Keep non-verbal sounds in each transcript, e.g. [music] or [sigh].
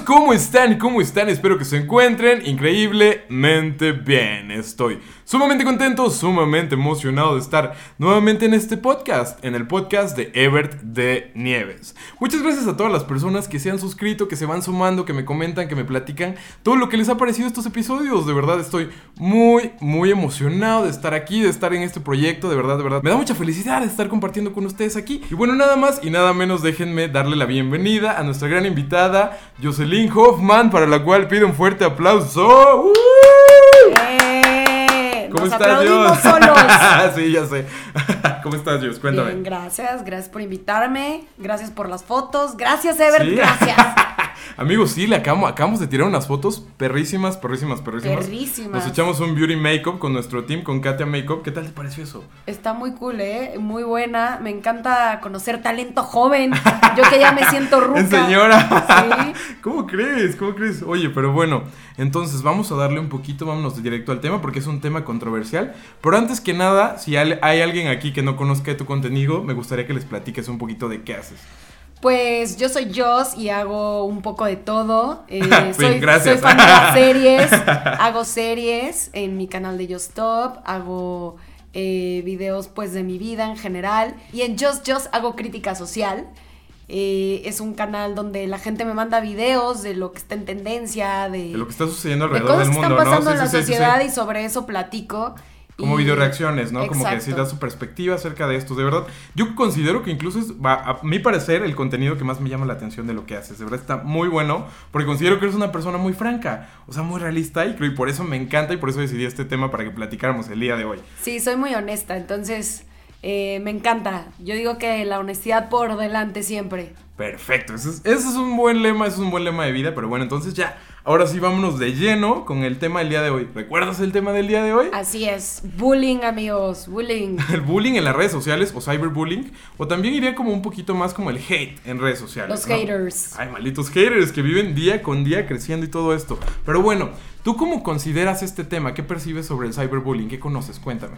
¿cómo están? ¿Cómo están? Espero que se encuentren increíblemente bien. Estoy sumamente contento, sumamente emocionado de estar nuevamente en este podcast, en el podcast de Ebert de Nieves. Muchas gracias a todas las personas que se han suscrito, que se van sumando, que me comentan, que me platican todo lo que les ha parecido estos episodios. De verdad estoy muy, muy emocionado de estar aquí, de estar en este proyecto. De verdad, de verdad. Me da mucha felicidad estar compartiendo con ustedes aquí. Y bueno, nada más y nada menos déjenme darle la bienvenida a nuestra gran invitada, Jocelyn Hoffman, para la cual pido un fuerte aplauso. ¡Eh! ¿Cómo Nos estás, Dios? solos. [laughs] sí, ya sé. [laughs] ¿Cómo estás, Dios? Cuéntame. Bien, gracias, gracias por invitarme, gracias por las fotos, gracias Ever, Sí. gracias. [laughs] Amigos, sí, le acabamos, acabamos de tirar unas fotos perrísimas, perrísimas, perrísimas. Perrísimas. Nos echamos un beauty makeup con nuestro team, con Katia Makeup. ¿Qué tal te pareció eso? Está muy cool, ¿eh? Muy buena, me encanta conocer talento joven, yo que ya me siento [laughs] ruca. En señora. Sí. [laughs] ¿Cómo crees? ¿Cómo crees? Oye, pero bueno, entonces vamos a darle un poquito, vámonos directo al tema porque es un tema controversial. Pero antes que nada, si hay alguien aquí que no conozca tu contenido, me gustaría que les platiques un poquito de qué haces. Pues yo soy Joss y hago un poco de todo. [laughs] Eh, Bien, soy, gracias. soy fan de las series. [laughs] hago series en mi canal de Just Stop. Hago eh, videos pues de mi vida en general. Y en Just Just hago crítica social. Eh, es un canal donde la gente me manda videos de lo que está en tendencia, de, De lo que está sucediendo de alrededor cosas del que mundo, están pasando ¿no? en la sí, sí, sí. sociedad y sobre eso platico. Como Y- video reacciones, ¿no? Como que sí da su perspectiva acerca de esto. De verdad, yo considero que incluso es, a mi parecer, el contenido que más me llama la atención de lo que haces. De verdad está muy bueno, porque considero que eres una persona muy franca, o sea, muy realista, y creo y por eso me encanta y por eso decidí este tema para que platicáramos el día de hoy. Sí, soy muy honesta, entonces eh, me encanta. Yo digo que la honestidad por delante siempre. Perfecto, ese es, ese es un buen lema, ese es un buen lema de vida, pero bueno, entonces ya, ahora sí vámonos de lleno con el tema del día de hoy. ¿Recuerdas el tema del día de hoy? Así es, bullying amigos, bullying. [laughs] El bullying en las redes sociales o cyberbullying, o también iría como un poquito más como el hate en redes sociales. Los ¿no? haters. Ay, malditos haters que viven día con día creciendo y todo esto. Pero bueno, ¿tú cómo consideras este tema? ¿Qué percibes sobre el cyberbullying? ¿Qué conoces? Cuéntame.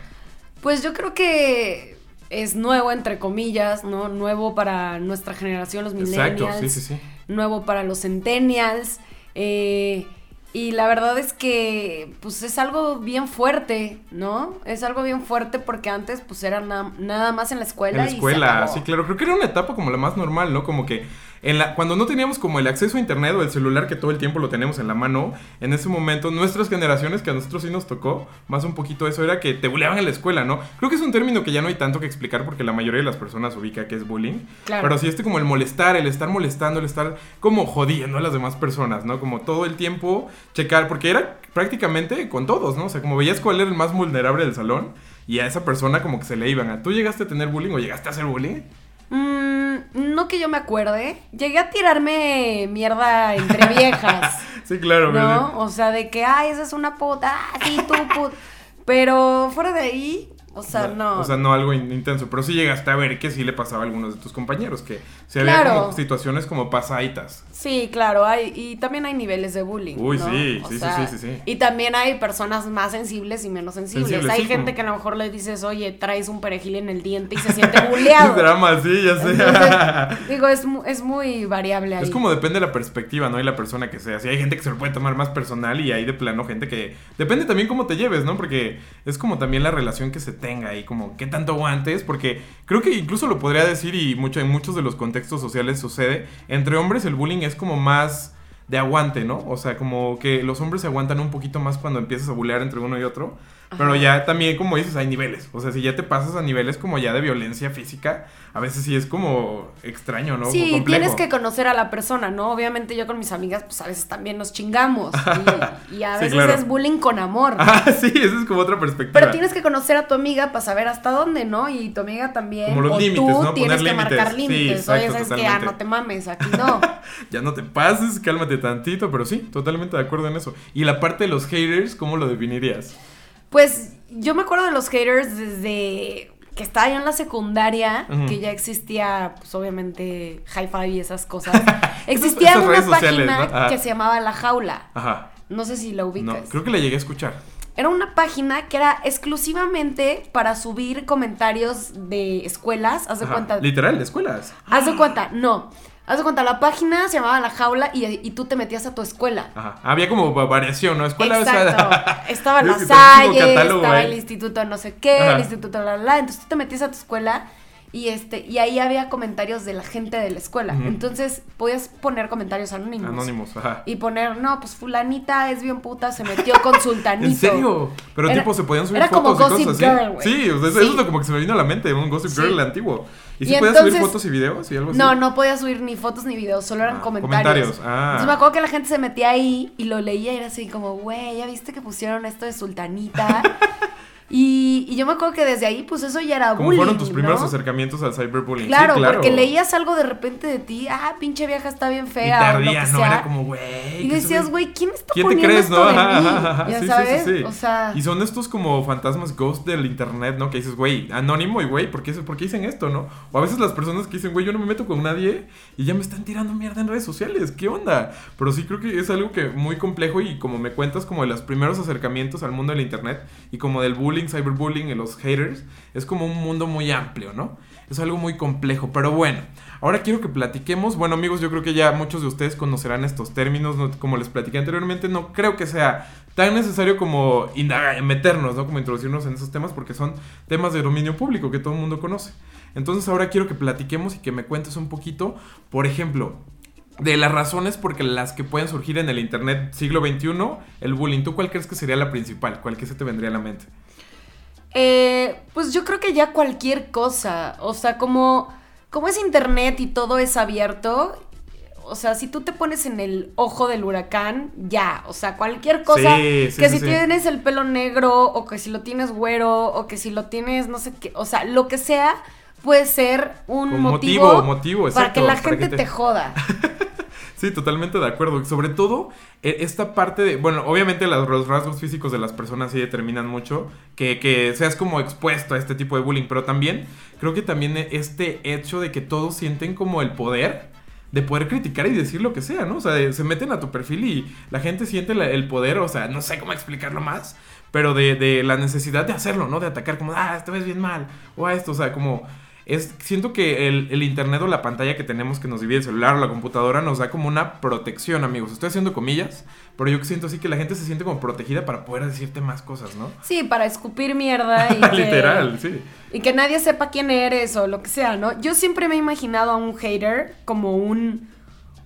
Pues yo creo que es nuevo entre comillas, ¿no? Nuevo para nuestra generación, los millennials. Exacto, sí, sí, sí. Nuevo para los centennials. Eh, y la verdad es que pues es algo bien fuerte, ¿no? Es algo bien fuerte porque antes pues era na- nada más en la escuela. En la y se escuela, acabó. sí, claro. Creo que era una etapa como la más normal, ¿no? Como que en la, cuando no teníamos como el acceso a internet o el celular que todo el tiempo lo tenemos en la mano, en ese momento, nuestras generaciones, que a nosotros sí nos tocó, más un poquito eso, era que te bulleaban en la escuela, ¿no? Creo que es un término que ya no hay tanto que explicar porque la mayoría de las personas ubica que es bullying. Claro. Pero sí este como el molestar, el estar molestando, el estar como jodiendo a las demás personas, ¿no? Como todo el tiempo checar, porque era prácticamente con todos, ¿no? O sea, como veías cuál era el más vulnerable del salón y a esa persona como que se le iban. ¿Tú llegaste a tener bullying o llegaste a hacer bullying? Mm, no que yo me acuerde. Llegué a tirarme mierda entre [laughs] viejas. Sí, claro, ¿No? O sea, de que, ay, esa es una puta, ah, sí, tú, puta. Pero fuera de ahí, o sea, no. O sea, no algo in- intenso, pero sí llegaste a ver que sí le pasaba a algunos de tus compañeros, que se había Claro. como situaciones como pasaditas. Sí, claro, hay, y también hay niveles de bullying. Uy, ¿no? sí, O sí, sí, sea, sí, sí, sí. Y también hay personas más sensibles y menos sensibles. Sensibles, hay sí, gente como- que a lo mejor le dices, oye, traes un perejil en el diente y se siente bulleado. [laughs] Drama, sí, ya sé. Entonces, digo, es, es muy variable ahí. Es como depende de la perspectiva, ¿no? Y la persona que sea. Si hay gente que se lo puede tomar más personal y hay de plano gente que... Depende también cómo te lleves, ¿no? Porque es como también la relación que se y como qué tanto aguantes. Porque creo que incluso lo podría decir y mucho, en muchos de los contextos sociales sucede. Entre hombres el bullying es como más de aguante, ¿no? O sea, como que los hombres se aguantan un poquito más cuando empiezas a bullear entre uno y otro. Pero ya también, como dices, hay niveles. O sea, si ya te pasas a niveles como ya de violencia física, a veces sí es como extraño, ¿no? Sí, tienes que conocer a la persona, ¿no? Obviamente yo con mis amigas, pues a veces también nos chingamos. [laughs] Y, y a Sí, veces claro. es bullying con amor. Ah, [laughs] sí, esa es como otra perspectiva. Pero tienes que conocer a tu amiga para saber hasta dónde, ¿no? Y tu amiga también. Como los o límites, tú ¿no? tienes Poner que marcar límites. Sí, exacto, Oye, sabes que ah, no te mames, aquí no. [laughs] Ya no te pases, cálmate tantito, pero sí, totalmente de acuerdo en eso. Y la parte de los haters, ¿cómo lo definirías? Pues yo me acuerdo de los haters desde que estaba yo en la secundaria, que ya existía, pues obviamente, hi-fi y esas cosas. [laughs] Existía una sociales, página que se llamaba La Jaula. Ajá. No sé si la ubicas. No, creo que la llegué a escuchar. era una página que era exclusivamente para subir comentarios de escuelas. Haz de Ajá, cuenta. Literal, de escuelas. Haz de cuenta, no. Haz de cuenta, la página se llamaba La Jaula y, y tú te metías a tu escuela. Ajá. Había como va- variación, ¿no? Escuela, o sea, Exacto. [laughs] Estaba la Salle, estaba ahí. el instituto no sé qué, Ajá. el instituto la la. Entonces tú te metías a tu escuela y este y ahí había comentarios de la gente de la escuela. Entonces podías poner comentarios anónimos. Anónimos, ajá. Y poner, no, pues fulanita es bien puta, se metió con sultanito. [laughs] ¿En serio? Pero Era- tipo se podían subir era como fotos y Gossip cosas así. Girl, güey. sí, o sea, eso Sí. es lo como que se me vino a la mente, un Gossip Sí. Girl antiguo. ¿Y Y si podías subir fotos y videos y algo así? No, no podía subir ni fotos ni videos, solo eran Ah, comentarios. comentarios, ah. Entonces me acuerdo que la gente se metía ahí y lo leía y era así como, güey, ¿ya viste que pusieron esto de sultanita? [laughs] y, y yo me acuerdo que desde ahí, pues eso ya era ¿Cómo bullying, fueron tus primeros ¿no? acercamientos al cyberbullying? Claro, sí, claro. porque leías algo de repente de ti, ah, pinche vieja está bien Y fea, te que ardía, ¿no? Era como, güey. y ¿qué decías, güey, ¿quién está ¿Quién te poniendo crees, esto no? de mí? Ajá, ajá, ajá. Ya Sí, sabes, sí. o sea... Y son estos como fantasmas ghost del internet, ¿no? Que dices, güey, anónimo y güey, ¿por qué, ¿por qué dicen esto, no? O a veces las personas que dicen, güey, yo no me meto con nadie y ya me están tirando mierda en redes sociales, ¿qué onda? Pero sí creo que es algo que muy complejo y como me cuentas como de los primeros acercamientos al mundo del internet y como del bullying, cyberbullying y los haters, es como un mundo muy amplio, ¿no? Es algo muy complejo, pero bueno, ahora quiero que platiquemos. Bueno, amigos, yo creo que ya muchos de ustedes conocerán estos términos, ¿no? como les platiqué anteriormente, no creo que sea tan necesario como meternos, ¿no? Como introducirnos en esos temas porque son temas de dominio público que todo el mundo conoce. Entonces ahora quiero que platiquemos y que me cuentes un poquito, por ejemplo, de las razones por las que pueden surgir en el Internet siglo XXI, el bullying. ¿Tú cuál crees que sería la principal? ¿Cuál que se te vendría a la mente? Eh, pues yo creo que ya cualquier cosa, o sea, como, como es internet y todo es abierto, o sea, si tú te pones en el ojo del huracán, ya, o sea, cualquier cosa, Sí, sí, que sí, si tienes el pelo negro, o que si lo tienes güero, o que si lo tienes, no sé qué, o sea, lo que sea, puede ser un motivo, motivo, motivo, para que la para gente que te- te joda. [laughs] Sí, totalmente de acuerdo. Sobre todo, e- esta parte de. Bueno, obviamente los rasgos físicos de las personas sí determinan mucho que, que seas como expuesto a este tipo de bullying. Pero también, creo que también este hecho de que todos sienten como el poder de poder criticar y decir lo que sea, ¿no? O sea, se meten a tu perfil y la gente siente el poder, o sea, no sé cómo explicarlo más, pero de, de la necesidad de hacerlo, ¿no? De atacar como, ah, te ves bien mal, o a esto, o sea, como es, siento que el, el internet o la pantalla que tenemos que nos divide el celular o la computadora nos da como una protección, amigos. Estoy haciendo comillas, pero yo siento así que la gente se siente como protegida para poder decirte más cosas, ¿no? Sí, para escupir mierda [laughs] y que- Literal, sí. Y que nadie sepa quién eres o lo que sea, ¿no? Yo siempre me he imaginado a un hater como un,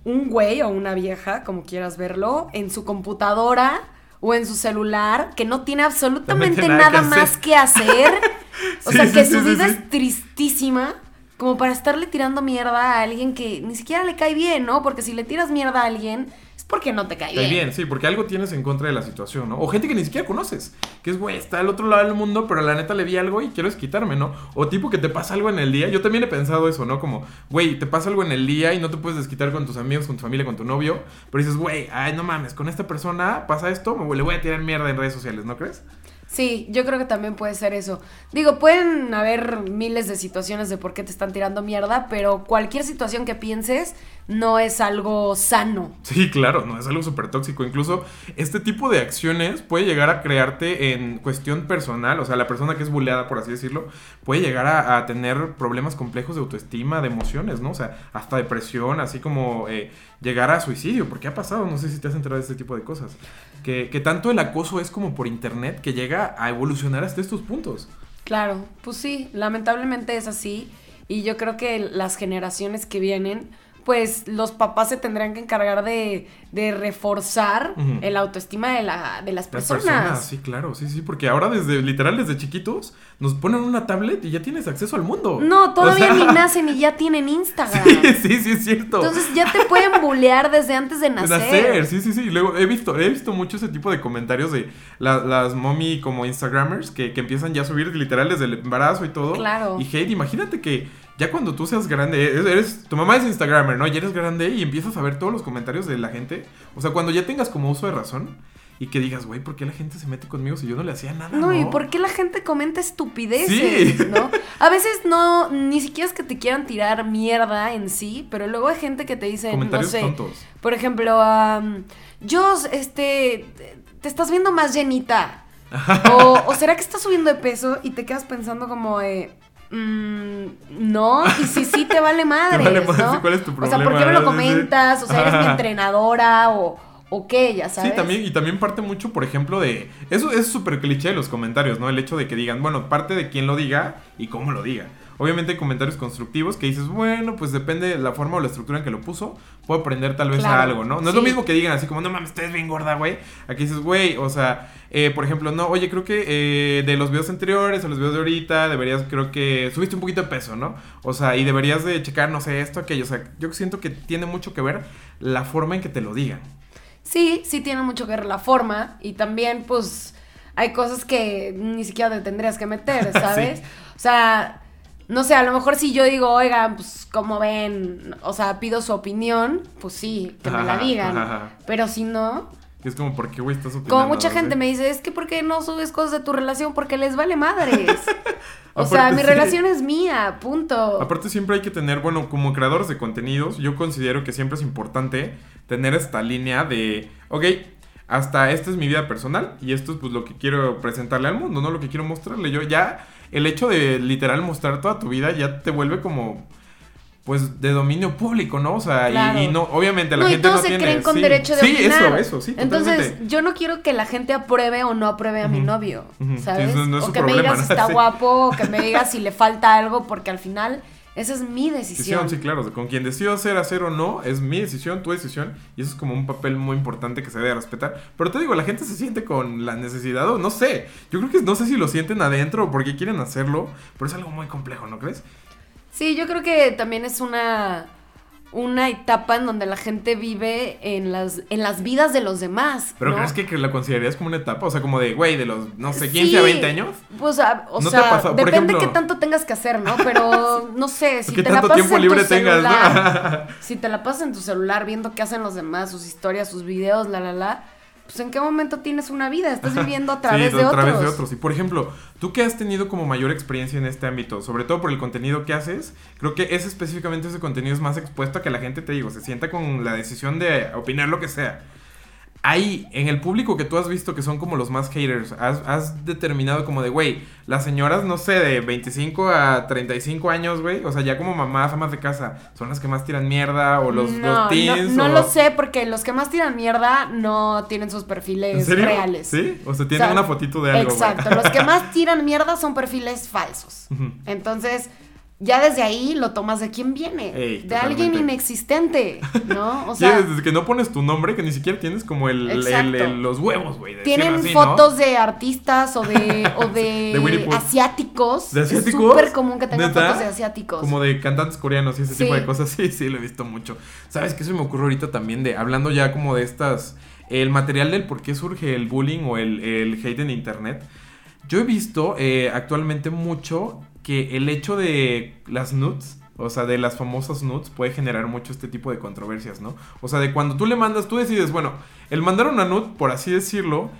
un güey o una vieja, como quieras verlo, en su computadora o en su celular, que no tiene absolutamente nada nada, que más que hacer. [laughs] o Sí, sea, sí, que sí, su vida es tristísima. Como para estarle tirando mierda a alguien que ni siquiera le cae bien, ¿no? Porque si le tiras mierda a alguien, porque no te cae Está bien. bien, sí, porque algo tienes en contra de la situación, ¿no? O gente que ni siquiera conoces, que es, güey, está al otro lado del mundo, pero la neta le vi algo y quiero desquitarme, ¿no? O tipo que te pasa algo en el día, yo también he pensado eso, ¿no? Como, güey, te pasa algo en el día y no te puedes desquitar con tus amigos, con tu familia, con tu novio, pero dices, güey, ay, no mames, con esta persona pasa esto, me le voy a tirar mierda en redes sociales, ¿no crees? Sí, yo creo que también puede ser eso. Digo, pueden haber miles de situaciones de por qué te están tirando mierda, pero cualquier situación que pienses no es algo sano. Sí, claro, no es algo súper tóxico. Incluso este tipo de acciones puede llegar a crearte en cuestión personal, o sea, la persona que es bulleada, por así decirlo, puede llegar a, a tener problemas complejos de autoestima, de emociones, ¿no? O sea, hasta depresión, así como eh, llegar a suicidio, porque ha pasado, no sé si te has enterado de este tipo de cosas. Que, que tanto el acoso es como por internet que llega a evolucionar hasta estos puntos. Claro, pues sí, lamentablemente es así. Y yo creo que las generaciones que vienen, pues los papás se tendrán que encargar de, de reforzar Ujú. el autoestima de, la, de las Las personas. personas, sí, claro, sí, sí, porque ahora desde, literal, desde chiquitos, nos ponen una tablet y ya tienes acceso al mundo. No, todavía O sea, ni [laughs] nacen y ya tienen Instagram. Sí, sí, sí, es cierto. Entonces ya te pueden bullear desde antes de De nacer. nacer, sí, sí, sí. Luego he visto, he visto mucho ese tipo de comentarios de la- las mommy como Instagramers que, que empiezan ya a subir literal desde el embarazo y todo. Claro. Y hate, imagínate que ya cuando tú seas grande, eres, tu mamá es Instagramer, ¿no? Y eres grande y empiezas a ver todos los comentarios de la gente. O sea, cuando ya tengas como uso de razón y que digas, güey, ¿por qué la gente se mete conmigo si yo no le hacía nada? No, ¿y por qué la gente comenta estupideces? Sí. ¿no? A veces no, ni siquiera es que te quieran tirar mierda en sí, pero luego hay gente que te dice, no sé, tontos. por ejemplo, am, yo, este, te estás viendo más llenita. [laughs] o, o será que estás subiendo de peso y te quedas pensando como de... mm, no, y si sí te vale [laughs] madre. vale madres, ¿cuál es tu O sea, ¿por problema? qué me lo comentas? O sea, eres mi entrenadora o, o qué, ya sabes. Sí, también, y también parte mucho, por ejemplo, de. Eso es súper cliché de los comentarios, ¿no? El hecho de que digan, bueno, parte de quién lo diga y cómo lo diga. Obviamente hay comentarios constructivos que dices, bueno, pues depende de la forma o la estructura en que lo puso, puedo aprender tal vez a algo, ¿no? No es lo mismo que digan así como, no mames, estás bien gorda, güey. Aquí dices, güey, o sea, eh, por ejemplo, no, oye, creo que eh, de los videos anteriores a los videos de ahorita deberías, creo que subiste un poquito de peso, ¿no? O sea, y deberías de checar, no sé, esto, aquello. O sea, yo siento que tiene mucho que ver la forma en que te lo digan. Sí, sí tiene mucho que ver la forma y también pues hay cosas que ni siquiera te tendrías que meter, [laughs] ¿sabes? Sí. O sea, no sé, a lo mejor si yo digo, oigan, pues como ven, o sea, pido su opinión, pues sí, que me la digan. ajá. Pero si no, es como, ¿por qué, güey, estás opinando? como mucha ¿sí? gente me dice, es que ¿por qué no subes cosas de tu relación? Porque les vale madres. [laughs] o Aparte, sea, mi sí. relación es mía, punto. Aparte siempre hay que tener, bueno, como creadores de contenidos, yo considero que siempre es importante tener esta línea de, ok, hasta esta es mi vida personal y esto es pues lo que quiero presentarle al mundo, no lo que quiero mostrarle. Yo ya, el hecho de literal mostrar toda tu vida ya te vuelve como, pues, de dominio público, ¿no? O sea, y- Claro. y, no, obviamente la no, y gente todos no se tiene... creen con sí, derecho de Sí, opinar. eso, eso, sí, Entonces, totalmente. yo no quiero que la gente apruebe o no apruebe a mi novio. Sí, ¿sabes? eso no es o que me digas si [laughs] está guapo, o que me digas si le falta algo, porque al final esa es mi Decisión, decisión. sí, claro. Con quien decido hacer, hacer o no, es mi decisión, tu decisión. Y eso es como un papel muy importante que se debe respetar. Pero te digo, la gente se siente con la necesidad, o no sé. Yo creo que no sé si lo sienten adentro o porque quieren hacerlo. Pero es algo muy complejo, ¿no crees? Sí, yo creo que también es una, una etapa en donde la gente vive en las, en las vidas de los demás. Pero ¿no? ¿crees que, que la considerarías como una etapa? O sea, como de, güey, de los, no sé, 15 a Sí, 20 años. Pues, a- o ¿No te ha sea, pasado? Depende ejemplo- qué tanto tengas que hacer, ¿no? Pero, [laughs] no sé, si ¿Qué te la pasas tiempo en libre tu tengas, celular, no? [laughs] si te la pasas en tu celular viendo qué hacen los demás, sus historias, sus videos, la, la, la, pues ¿en qué momento tienes una vida? Estás viviendo a través Sí, de a otros. de otros. Y por ejemplo, tú que has tenido como mayor experiencia en este ámbito, sobre todo por el contenido que haces, creo que ese específicamente ese contenido es más expuesto a que la gente, te digo, se sienta con la decisión de opinar lo que sea. Ahí, en el público que tú has visto que son como los más haters, has, has determinado como de, güey, las señoras, no sé, de 25 a 35 años, güey, o sea, ya como mamás, amas de casa, son las que más tiran mierda, o los, no, los teens, no, no o- lo sé, porque los que más tiran mierda no tienen sus ¿En perfiles reales. ¿Sí? O sea, tienen O sea, una fotito de algo. Exacto, los que más [laughs] tiran mierda son perfiles falsos. Entonces, ya desde ahí lo tomas de quién viene. Ey, de alguien inexistente, ¿no? [laughs] O Sí, sea, desde que no pones tu nombre, que ni siquiera tienes como el, el- Exacto. el- los huevos, güey. de tienen fotos de artistas o de, [laughs] o de, asiáticos. ¿De Es asiáticos? súper común que tengan ¿Neta? fotos de asiáticos. Como de cantantes coreanos y ese Sí. tipo de cosas. Sí, sí, lo he visto mucho. ¿Sabes qué se me ocurre ahorita también de, hablando ya como de estas, el material del por qué surge el bullying o el, el hate en internet? Yo he visto eh, actualmente mucho que el hecho de las nudes, o sea, de las famosas nudes, puede generar mucho este tipo de controversias, ¿no? O sea, de cuando tú le mandas, tú decides, bueno, el mandar una nude, por así decirlo,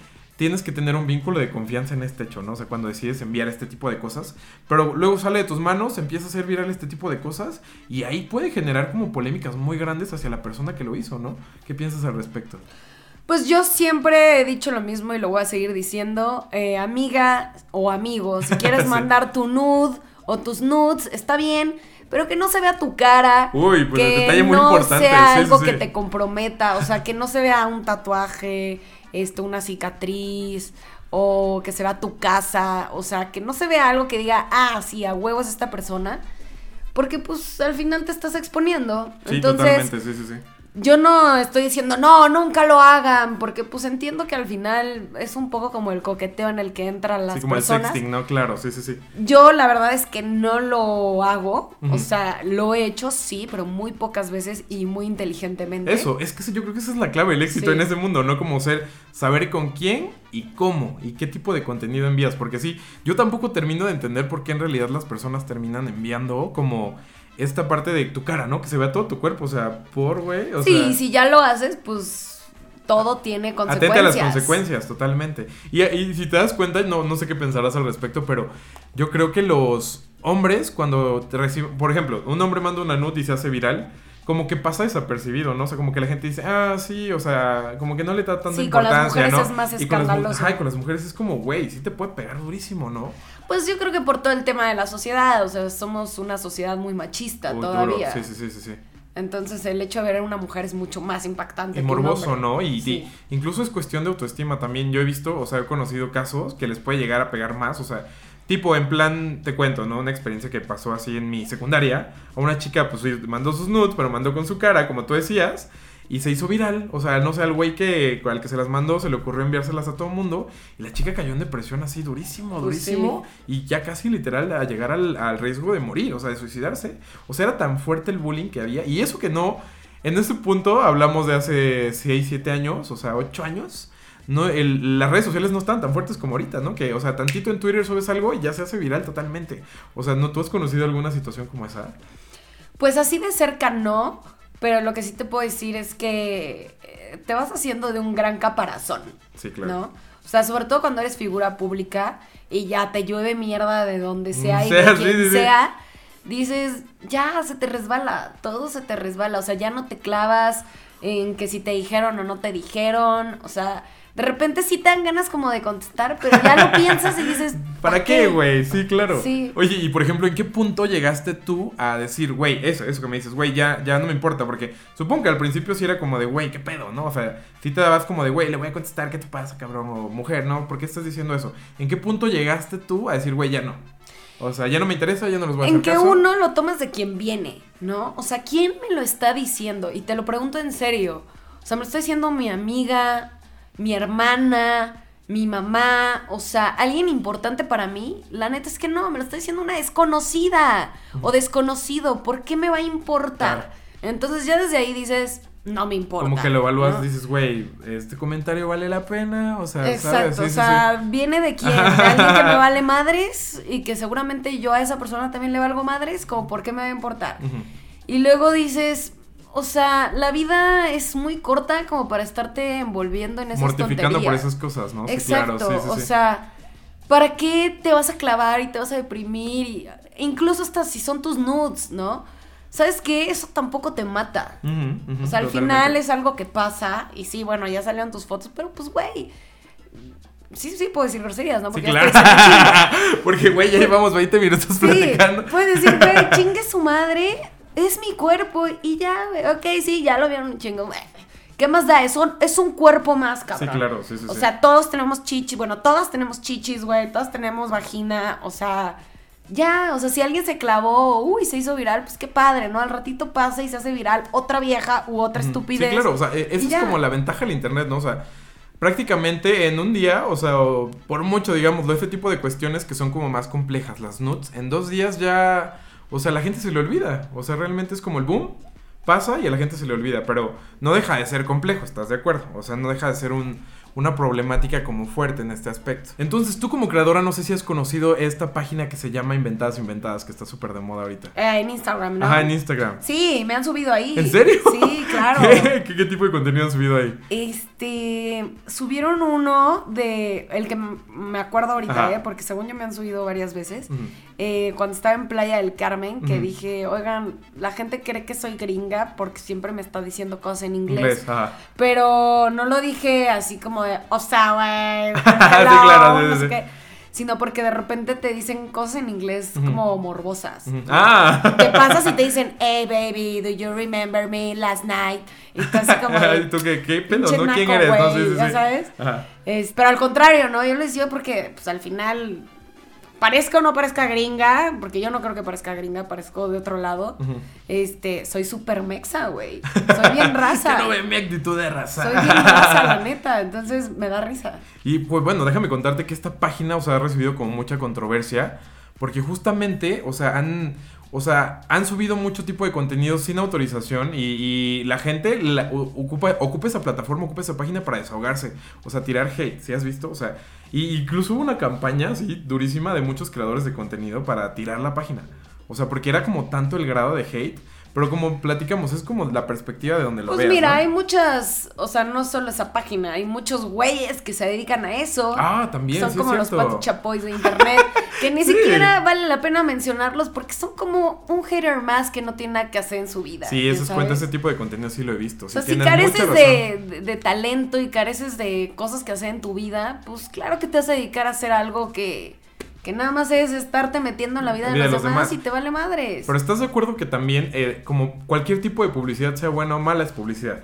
tienes que tener un vínculo de confianza en este hecho, ¿no? O sea, cuando decides enviar este tipo de cosas, pero luego sale de tus manos, empieza a ser viral este tipo de cosas y ahí puede generar como polémicas muy grandes hacia la persona que lo hizo, ¿no? ¿Qué piensas al respecto? Pues yo siempre he dicho lo mismo y lo voy a seguir diciendo. Eh, amiga o amigo, si [laughs] quieres Sí. mandar tu nude o tus nudes, está bien, pero que no se vea tu cara. Uy, pues, que detalle muy no importante, sea sí, algo sí. que te comprometa, o sea, que no se vea un tatuaje, esto, una cicatriz o que se vea tu casa, o sea, que no se vea algo que diga, ah, sí, a huevos esta persona. Porque pues al final te estás exponiendo. Sí, Entonces, totalmente, sí, sí, sí. Yo no estoy diciendo, no, nunca lo hagan, porque pues entiendo que al final es un poco como el coqueteo en el que entran las Sí, como personas. el sexting, ¿no? Claro, sí, sí, sí. Yo la verdad es que no lo hago, o sea, lo he hecho sí, pero muy pocas veces y muy inteligentemente. Eso, es que yo creo que esa es la clave del éxito Sí. en ese mundo, ¿no? Como ser, saber con quién y cómo y qué tipo de contenido envías. Porque sí, yo tampoco termino de entender por qué en realidad las personas terminan enviando como esta parte de tu cara, ¿no? Que se vea todo tu cuerpo, o sea, por, güey. O sí, sea, si ya lo haces, pues todo tiene consecuencias. Atente a las consecuencias, totalmente. Y, y si te das cuenta, no, no sé qué pensarás al respecto, pero yo creo que los hombres, cuando te reciben, por ejemplo, un hombre manda una nude y se hace viral, como que pasa desapercibido, ¿no? O sea, como que la gente dice, ah, sí, o sea, como que no le da tanta Sí, con las mujeres ¿no? es más Y con las mu- escandaloso. Ajá, y con las mujeres es como, güey, sí te puede pegar durísimo, ¿no? Pues yo creo que por todo el tema de la sociedad, o sea, somos una sociedad muy machista Uy, todavía. Sí, sí, sí, sí, sí. Entonces el hecho de ver a una mujer es mucho más impactante. Y morboso. ¿no? Y, incluso es cuestión de autoestima también. Yo he visto, o sea, he conocido casos que les puede llegar a pegar más, o sea, tipo, en plan, te cuento, ¿no? Una experiencia que pasó así en mi secundaria. A una chica, pues, mandó sus nudes, pero mandó con su cara, como tú decías. Y se hizo viral, o sea, no sé, al güey que al que se las mandó se le ocurrió enviárselas a todo el mundo y la chica cayó en depresión así durísimo, Pues durísimo y ya casi literal a llegar al, al riesgo de morir, o sea, de suicidarse. O sea, era tan fuerte el bullying que había y eso que no, en ese punto hablamos de hace 6, 7 años, o sea, 8 años. No, el- las redes sociales no están tan fuertes como ahorita, ¿no? Que, o sea, tantito en Twitter subes algo y ya se hace viral totalmente. O sea, ¿no tú has conocido alguna situación como esa? Pues así de cerca no, pero lo que sí te puedo decir es que eh, te vas haciendo de un gran caparazón, Sí, claro. ¿no? O sea, sobre todo cuando eres figura pública y ya te llueve mierda de donde sea y Sea, [laughs] de quien sí, sí. sea, dices, ya se te resbala, todo se te resbala, o sea, ya no te clavas en que si te dijeron o no te dijeron, o sea, de repente sí te dan ganas como de contestar, pero ya lo piensas y dices, [laughs] ¿Para qué, güey? Sí, claro. Sí. Oye, y por ejemplo, ¿en qué punto llegaste tú a decir, güey, eso, eso que me dices, güey, ya, ya no me importa? Porque supongo que al principio sí era como de, güey, ¿qué pedo, no? O sea, sí te dabas como de, güey, le voy a contestar, ¿qué te pasa, cabrón? O mujer, ¿no? ¿Por qué estás diciendo eso? ¿En qué punto llegaste tú a decir, güey, ya no? O sea, ya no me interesa, ya no los voy a hacer En que caso. uno lo tomas de quien viene, ¿no? O sea, ¿quién me lo está diciendo? Y te lo pregunto en serio. O sea, me lo está diciendo mi amiga, mi hermana, mi mamá, o sea, alguien importante para mí. La neta es que no, me lo está diciendo una desconocida o desconocido. ¿Por qué me va a importar? Entonces ya desde ahí dices, no me importa. Como que lo evalúas, ¿no? dices, güey, ¿este comentario vale la pena? O sea, ¿sabes? Sí, o sí, sea, viene de quién, [laughs] de alguien que me vale madres y que seguramente yo a esa persona también le valgo madres, como por qué me va a importar. Y luego dices, o sea, la vida es muy corta como para estarte envolviendo en esas Mortificando por tonterías. esas cosas, ¿no? Sí, Exacto, claro, sí, sí, o sí. sea, ¿para qué te vas a clavar y te vas a deprimir? Y, incluso hasta si son tus nudes, ¿no? ¿Sabes qué? Eso tampoco te mata. O sea, al totalmente. final es algo que pasa y sí, bueno, ya salieron tus fotos, pero pues, güey. Sí, sí, puedo decir groserías, ¿no? Sí, Porque ya claro. [laughs] Porque, güey, ya llevamos 20 minutos Sí, platicando. puedes decir, güey, [laughs] chingue su madre, es mi cuerpo y ya, güey. Ok, sí, ya lo vieron un chingo, güey. ¿Qué más da? Es un, es un cuerpo más, cabrón. Sí, claro, sí, sí, O sí. sea, todos tenemos chichis, bueno, todas tenemos chichis, güey, todas tenemos vagina, o sea, ya, o sea, si alguien se clavó, uy, se hizo viral, pues qué padre, ¿no? Al ratito pasa y se hace viral otra vieja u otra estupidez. Sí, claro, o sea, e- esa es ya. como la ventaja del internet, ¿no? O sea, prácticamente en un día, o sea, o por mucho, digámoslo, este tipo de cuestiones que son como más complejas, las nuts, en dos días ya, o sea, la gente se le olvida. O sea, realmente es como el boom, pasa y a la gente se le olvida, pero no deja de ser complejo, ¿estás de acuerdo? O sea, no deja de ser un, una problemática como fuerte en este aspecto. Entonces, tú como creadora, no sé si has conocido esta página que se llama Inventadas Inventadas, que está súper de moda ahorita. Eh, en Instagram, ¿no? Ajá, en Instagram. Sí, me han subido ahí. ¿En serio? Sí, claro. [laughs] ¿Qué, qué, qué tipo de contenido han subido ahí? Este, subieron uno de, el que me acuerdo ahorita. ¿eh? porque según yo me han subido varias veces, eh, cuando estaba en Playa del Carmen, que dije, oigan, la gente cree que soy gringa porque siempre me está diciendo cosas en inglés. Inglés, ajá. Pero no lo dije así como de, o sea, güey, [laughs] hello, claro, sí, no sí, sí. qué", sino porque de repente te dicen cosas en inglés como morbosas. Ah. ¿Qué pasa si te dicen, hey baby, do you remember me last night? Y así como de, [laughs] ¿Y tú qué, qué pedo, no? ¿Quién eres? no, sí, sí, ya sí. sabes. Ajá. Es- pero al contrario, ¿no? Yo les digo porque, pues al final, parezca o no parezca gringa, porque yo no creo que parezca gringa, parezco de otro lado. Este, soy súper mexa, güey. [laughs] Soy bien raza. Que no ve mi actitud de raza. Soy bien raza, la [laughs] neta. Entonces me da risa. Y pues bueno, déjame contarte que esta página, o sea, ha recibido como mucha controversia. Porque justamente, o sea, han. O sea, han subido mucho tipo de contenido sin autorización y, la gente ocupa, ocupa esa plataforma, ocupa esa página para desahogarse. O sea, tirar hate, ¿sí has visto? O sea, y incluso hubo una campaña así durísima de muchos creadores de contenido para tirar la página. O sea, porque era como tanto el grado de hate. Pero como platicamos, es como la perspectiva de donde lo Pues veas. mira, ¿no? hay muchas, o sea, no solo esa página, hay muchos güeyes que se dedican a eso. Ah, también, Son sí es como los. Pati Chapoys de internet. que ni [laughs] Sí. siquiera vale la pena mencionarlos porque son como un hater más que no tiene nada que hacer en su vida. Sí, ¿ya esos cuentas, ese tipo de contenido sí lo he visto. O sea, si careces de- de talento y careces de cosas que hacer en tu vida, pues claro que te vas a dedicar a hacer algo que, que nada más es estarte metiendo en la vida, La de, los de los demás, demás. y te vale madres. Pero estás de acuerdo que también, eh, como cualquier tipo de publicidad, sea buena o mala, es publicidad.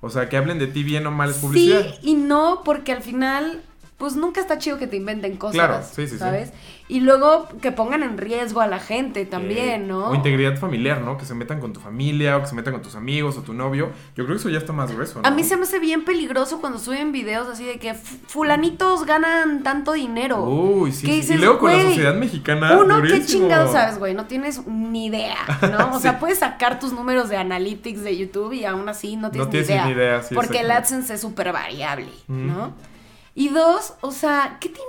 O sea, que hablen de ti bien o mal es publicidad. Sí y no, porque al final, pues nunca está chido que te inventen cosas. Claro, sí, sí, sí. ¿Sabes? Y luego que pongan en riesgo a la gente también, Eh, ¿no? O integridad familiar, ¿no? Que se metan con tu familia o que se metan con tus amigos o tu novio. Yo creo que eso ya está más grueso, ¿no? A mí se me hace bien peligroso cuando suben videos así de que "Fu- fulanitos ganan tanto dinero. Uy, sí. ¿Qué sí. dices, y luego con la sociedad mexicana. Uno, qué chingado sabes, güey, no tienes ni idea, ¿no? [laughs] O sea, puedes sacar tus números de analytics de YouTube y aún así no tienes, No tienes ni idea. ni idea, porque el. AdSense es súper variable. ¿no? Y dos, o sea, ¿qué te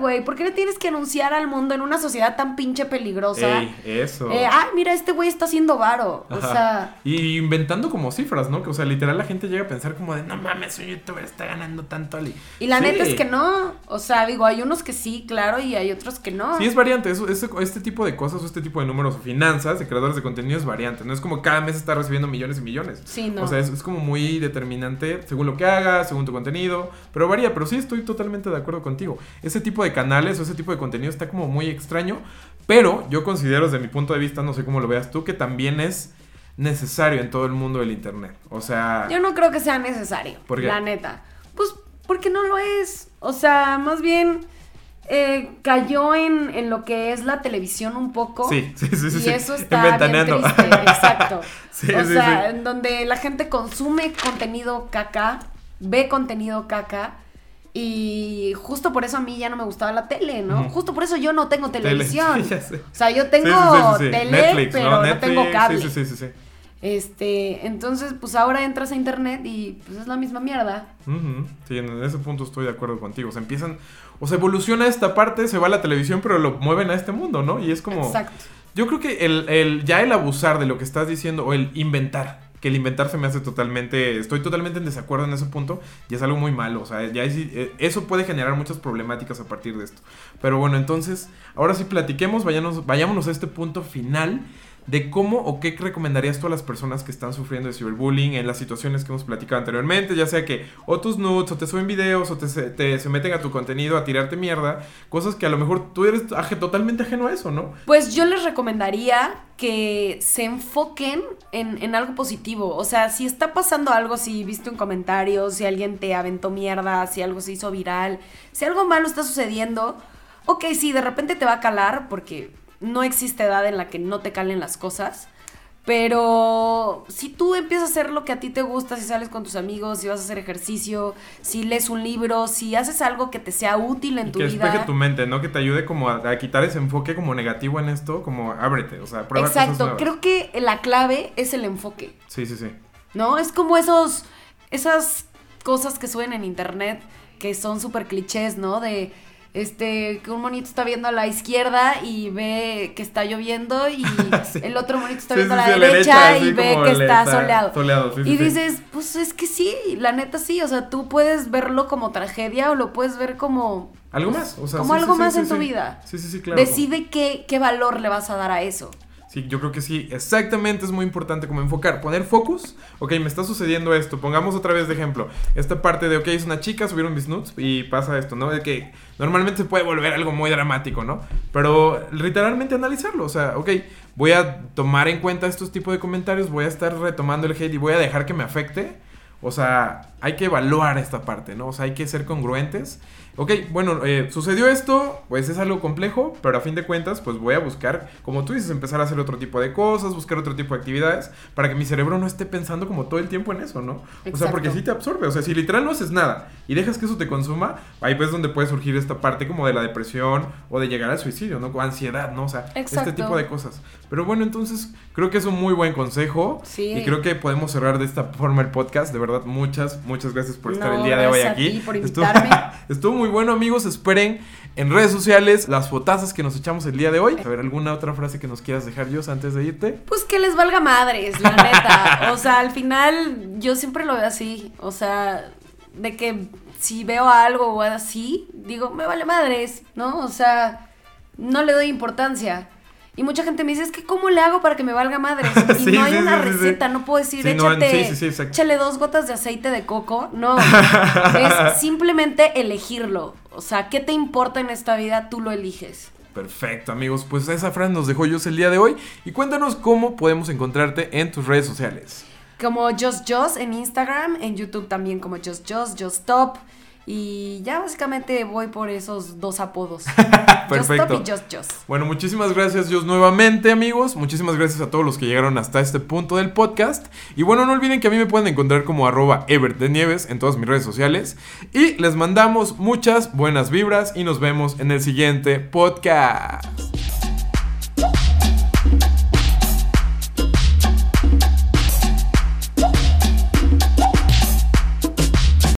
güey? ¿Por qué le tienes que anunciar al mundo en una sociedad tan pinche peligrosa? Ey, eso. Eh, ay, mira, este güey está haciendo varo. O sea, Y inventando como cifras, ¿no? Que, o sea, literal la gente llega a pensar como de, no mames, un youtuber está ganando tanto. Ali". y la Sí. neta es que no. O sea, digo, hay unos que sí, claro, y hay otros que no. Sí, es variante. Eso, este, este tipo de cosas o este tipo de números o finanzas de creadores de contenido es variante. No es como cada mes está recibiendo millones y millones. Sí, no. O sea, es, es como muy determinante según lo que hagas, según tu contenido. Pero varía, pero sí estoy totalmente de acuerdo contigo. Ese tipo de canales o ese tipo de contenido está como muy extraño. Pero yo considero desde mi punto de vista, no sé cómo lo veas tú, que también es necesario en todo el mundo del internet. O sea, Yo no creo que sea necesario, ¿Por qué? la neta. Pues porque no lo es. O sea, más bien eh, cayó en, en lo que es la televisión un poco. sí, sí, sí, y sí. eso está bien triste, exacto. [laughs] Sí, o sí, sea, en donde la gente consume contenido caca, ve contenido caca. Y justo por eso a mí ya no me gustaba la tele, ¿no? Justo por eso yo no tengo Tele, [laughs] televisión. sí. O sea, yo tengo sí, sí, tele, Netflix, pero ¿no? no, Netflix, tengo cable. Sí, sí, sí, sí. Este, entonces, pues ahora entras a internet y pues es la misma mierda. Sí, en ese punto estoy de acuerdo contigo. O sea, empiezan, o sea, evoluciona esta parte, se va a la televisión, pero lo mueven a este mundo, ¿no? Y es como... Exacto. Yo creo que el, el- ya el abusar de lo que estás diciendo o el inventar, que el inventar se me hace totalmente, estoy totalmente en desacuerdo en ese punto y es algo muy malo, o sea, ya es- eh, eso puede generar muchas problemáticas a partir de esto. Pero bueno, entonces, ahora sí platiquemos, vayámonos, vayámonos a este punto final de cómo o qué recomendarías tú a las personas que están sufriendo de ciberbullying en las situaciones que hemos platicado anteriormente, ya sea que o tus nudes o te suben videos o te, te- se meten a tu contenido a tirarte mierda, cosas que a lo mejor tú eres totalmente ajeno a eso, ¿no? Pues yo les recomendaría que se enfoquen en, en algo positivo. O sea, si está pasando algo, si viste un comentario, si alguien te aventó mierda, si algo se hizo viral, si algo malo está sucediendo, ok, sí, de repente te va a calar porque no existe edad en la que no te calen las cosas. Pero si tú empiezas a hacer lo que a ti te gusta, si sales con tus amigos, si vas a hacer ejercicio, si lees un libro, si haces algo que te sea útil en Y tu que vida. despeje tu mente, ¿no? Que te ayude como a, a quitar ese enfoque como negativo en esto, como ábrete, o sea, prueba cosas Exacto, nuevas. creo que la clave es el enfoque, Sí, sí, sí. ¿no? Es como esos, esas cosas que suben en internet que son súper clichés, ¿no? De, este, que un monito está viendo a la izquierda y ve que está lloviendo y [laughs] Sí. el otro monito está Sí, viendo sí, a la derecha, derecha, y ve que está está soleado. y dices, pues es que sí, la neta sí, o sea, tú puedes verlo como tragedia o lo puedes ver como... Algo más, o sea, como algo más en tu vida. Sí, sí, sí, claro. Decide qué, qué valor le vas a dar a eso. Sí, yo creo que sí, exactamente es muy importante como enfocar, poner focus, ok, me está sucediendo esto, pongamos otra vez de ejemplo, esta parte de, ok, es una chica, subieron mis nudes y pasa esto, ¿no? De que normalmente se puede volver algo muy dramático, ¿no? Pero literalmente analizarlo, o sea, ok, voy a tomar en cuenta estos tipos de comentarios, voy a estar retomando el hate y voy a dejar que me afecte, o sea, hay que evaluar esta parte, ¿no? O sea, hay que ser congruentes. Ok, bueno, eh, sucedió esto, pues es algo complejo, pero a fin de cuentas, pues voy a buscar, como tú dices, empezar a hacer otro tipo de cosas, buscar otro tipo de actividades, para que mi cerebro no esté pensando como todo el tiempo en eso, ¿no? O sea, Exacto. porque sí te absorbe, o sea, si literal no haces nada y dejas que eso te consuma, ahí pues donde puede surgir esta parte como de la depresión o de llegar al suicidio, ¿no? O ansiedad, ¿no? O sea, Exacto. este tipo de cosas. Pero bueno, entonces creo que es un muy buen consejo Sí. y creo que podemos cerrar de esta forma el podcast. De verdad, muchas, muchas gracias por estar No, el día de hoy aquí. ti por Estuvo- invitarme. [laughs] Estuvo muy bueno, amigos. Esperen en redes sociales las fotazas que nos echamos el día de hoy. A ver, ¿alguna otra frase que nos quieras dejar, Dios, antes de irte? Pues que les valga madres, la neta. O sea, al final yo siempre lo veo así. O sea, de que si veo algo o así, digo, me vale madres, ¿no? O sea, no le doy importancia. Y mucha gente me dice, es que ¿cómo le hago para que me valga madre? [laughs] Y Sí, no hay sí, una sí, receta, no puedo decir, no, échate, échale dos gotas de aceite de coco. No, [laughs] es simplemente elegirlo. O sea, ¿qué te importa en esta vida? Tú lo eliges. Perfecto, amigos. Pues esa frase nos dejó Jos el día de hoy. Y cuéntanos cómo podemos encontrarte en tus redes sociales. Como Just Just en Instagram, en YouTube también como Just Just, Just Top. Y ya básicamente voy por esos dos apodos. [laughs] Just Perfecto. Top y Just Just. Bueno, muchísimas gracias Dios nuevamente amigos, muchísimas gracias a todos los que llegaron hasta este punto del podcast y bueno, no olviden que a mí me pueden encontrar como arroba Ebert de Nieves en todas mis redes sociales y les mandamos muchas buenas vibras y nos vemos en el siguiente podcast.